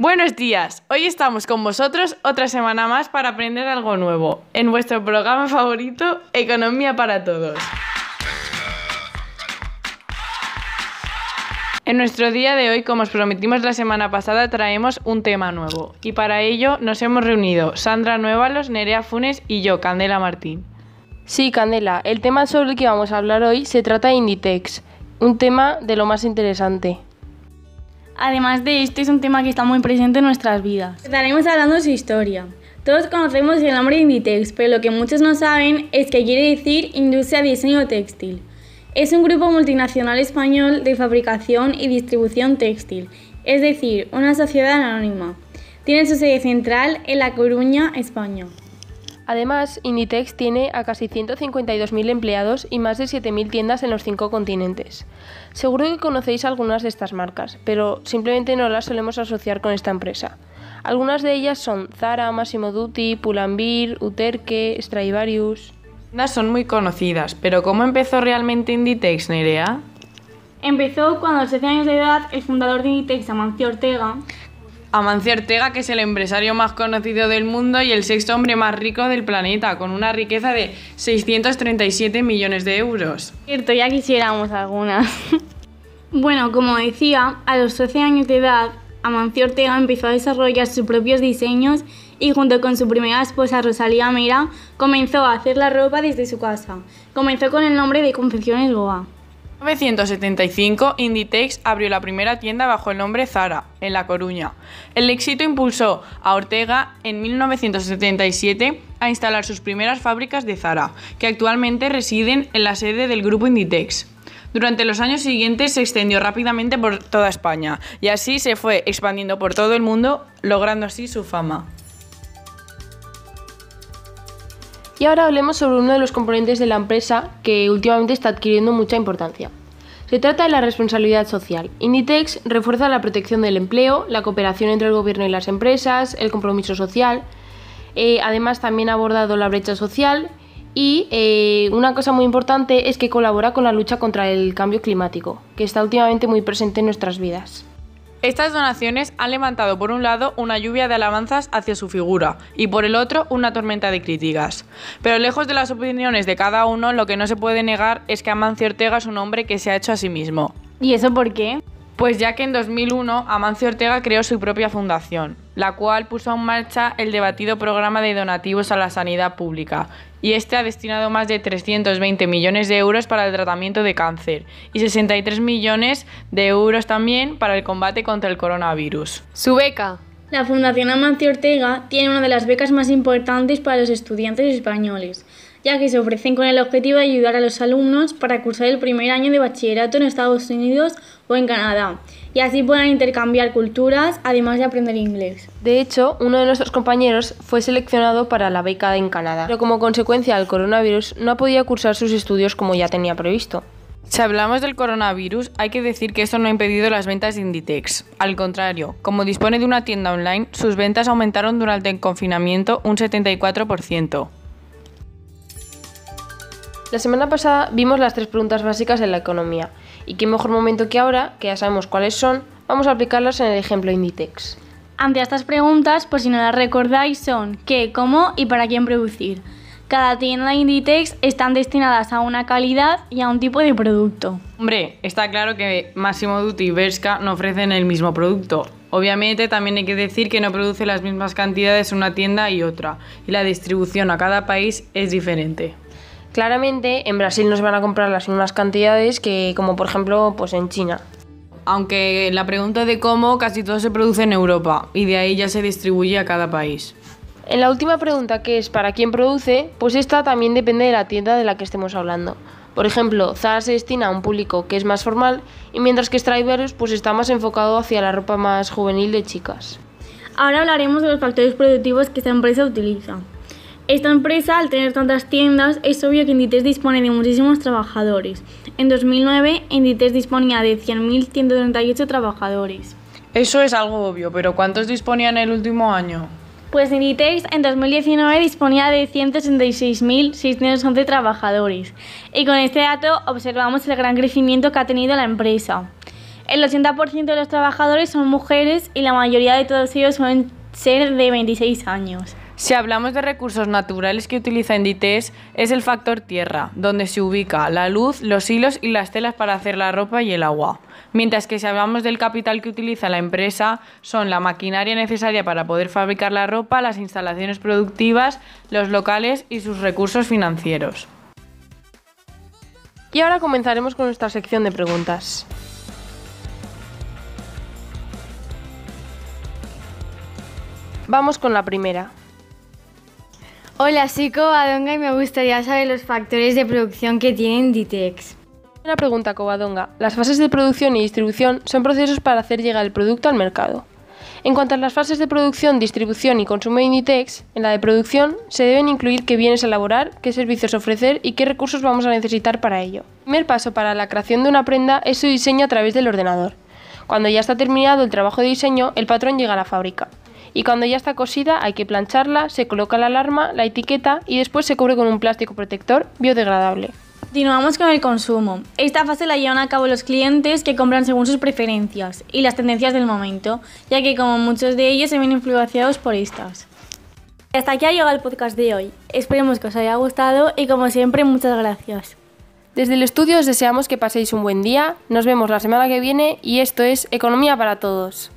Buenos días, hoy estamos con vosotros otra semana más para aprender algo nuevo en vuestro programa favorito, Economía para Todos. En nuestro día de hoy, como os prometimos la semana pasada, traemos un tema nuevo y para ello nos hemos reunido Sandra Nuevalos, Nerea Funes y yo, Candela Martín. Sí, Candela, el tema sobre el que vamos a hablar hoy se trata de Inditex, un tema de lo más interesante. Además de esto, es un tema que está muy presente en nuestras vidas. Estaremos hablando de su historia. Todos conocemos el nombre Inditex, pero lo que muchos no saben es que quiere decir Industria de Diseño Textil. Es un grupo multinacional español de fabricación y distribución textil, es decir, una sociedad anónima. Tiene su sede central en La Coruña, España. Además, Inditex tiene a casi 152.000 empleados y más de 7.000 tiendas en los cinco continentes. Seguro que conocéis algunas de estas marcas, pero simplemente no las solemos asociar con esta empresa. Algunas de ellas son Zara, Massimo Dutti, Pull&Bear, Uterque, Stradivarius. Son muy conocidas, pero ¿cómo empezó realmente Inditex, Nerea? Empezó cuando a los 13 años de edad el fundador de Inditex, Amancio Ortega, Amancio Ortega, que es el empresario más conocido del mundo y el sexto hombre más rico del planeta, con una riqueza de 637 millones de euros. Cierto, ya quisiéramos algunas. bueno, como decía, a los 13 años de edad, Amancio Ortega empezó a desarrollar sus propios diseños y junto con su primera esposa Rosalía Mera comenzó a hacer la ropa desde su casa. Comenzó con el nombre de Confecciones Goa. En 1975, Inditex abrió la primera tienda bajo el nombre Zara, en La Coruña. El éxito impulsó a Ortega en 1977 a instalar sus primeras fábricas de Zara, que actualmente residen en la sede del grupo Inditex. Durante los años siguientes se extendió rápidamente por toda España y así se fue expandiendo por todo el mundo, logrando así su fama. Y ahora hablemos sobre uno de los componentes de la empresa que últimamente está adquiriendo mucha importancia. Se trata de la responsabilidad social. Inditex refuerza la protección del empleo, la cooperación entre el gobierno y las empresas, el compromiso social. Eh, además, también ha abordado la brecha social y eh, una cosa muy importante es que colabora con la lucha contra el cambio climático, que está últimamente muy presente en nuestras vidas. Estas donaciones han levantado por un lado una lluvia de alabanzas hacia su figura y por el otro una tormenta de críticas. Pero lejos de las opiniones de cada uno, lo que no se puede negar es que Amancio Ortega es un hombre que se ha hecho a sí mismo. ¿Y eso por qué? Pues ya que en 2001 Amancio Ortega creó su propia fundación, la cual puso en marcha el debatido programa de donativos a la sanidad pública, y este ha destinado más de 320 millones de euros para el tratamiento de cáncer y 63 millones de euros también para el combate contra el coronavirus. Su beca. La Fundación Amancio Ortega tiene una de las becas más importantes para los estudiantes españoles, ya que se ofrecen con el objetivo de ayudar a los alumnos para cursar el primer año de bachillerato en Estados Unidos o en Canadá, y así puedan intercambiar culturas, además de aprender inglés. De hecho, uno de nuestros compañeros fue seleccionado para la beca en Canadá, pero como consecuencia del coronavirus no podía cursar sus estudios como ya tenía previsto. Si hablamos del coronavirus, hay que decir que esto no ha impedido las ventas de Inditex. Al contrario, como dispone de una tienda online, sus ventas aumentaron durante el confinamiento un 74%. La semana pasada vimos las tres preguntas básicas de la economía, y qué mejor momento que ahora, que ya sabemos cuáles son, vamos a aplicarlas en el ejemplo Inditex. Ante estas preguntas, por si no las recordáis, son qué, cómo y para quién producir. Cada tienda Inditex están destinadas a una calidad y a un tipo de producto. Hombre, está claro que Massimo Dutti y Bershka no ofrecen el mismo producto. Obviamente también hay que decir que no produce las mismas cantidades una tienda y otra, y la distribución a cada país es diferente. Claramente en Brasil no se van a comprar las mismas cantidades que como por ejemplo pues en China. Aunque la pregunta de cómo casi todo se produce en Europa y de ahí ya se distribuye a cada país. En la última pregunta que es para quién produce, pues esta también depende de la tienda de la que estemos hablando. Por ejemplo, Zara se destina a un público que es más formal y mientras que Stradivarius pues está más enfocado hacia la ropa más juvenil de chicas. Ahora hablaremos de los factores productivos que esta empresa utiliza. Esta empresa, al tener tantas tiendas, es obvio que Inditex dispone de muchísimos trabajadores. En 2009, Inditex disponía de 100.138 trabajadores. Eso es algo obvio, pero ¿cuántos disponía en el último año? Pues Inditex en 2019 disponía de 166.611 trabajadores. Y con este dato observamos el gran crecimiento que ha tenido la empresa. El 80% de los trabajadores son mujeres y la mayoría de todos ellos suelen ser de 26 años. Si hablamos de recursos naturales que utiliza Inditex, es el factor tierra, donde se ubica la luz, los hilos y las telas para hacer la ropa y el agua. Mientras que si hablamos del capital que utiliza la empresa, son la maquinaria necesaria para poder fabricar la ropa, las instalaciones productivas, los locales y sus recursos financieros. Y ahora comenzaremos con nuestra sección de preguntas. Vamos con la primera. Hola, soy Covadonga y me gustaría saber los factores de producción que tiene Inditex. Una pregunta, Covadonga. Las fases de producción y distribución son procesos para hacer llegar el producto al mercado. En cuanto a las fases de producción, distribución y consumo de Inditex, en la de producción se deben incluir qué bienes elaborar, qué servicios ofrecer y qué recursos vamos a necesitar para ello. El primer paso para la creación de una prenda es su diseño a través del ordenador. Cuando ya está terminado el trabajo de diseño, el patrón llega a la fábrica y cuando ya está cosida hay que plancharla, se coloca la alarma, la etiqueta y después se cubre con un plástico protector biodegradable. Continuamos con el consumo. Esta fase la llevan a cabo los clientes que compran según sus preferencias y las tendencias del momento, ya que como muchos de ellos se ven influenciados por estas. Hasta aquí ha llegado el podcast de hoy. Esperemos que os haya gustado y como siempre muchas gracias. Desde el estudio os deseamos que paséis un buen día, nos vemos la semana que viene y esto es Economía para Todos.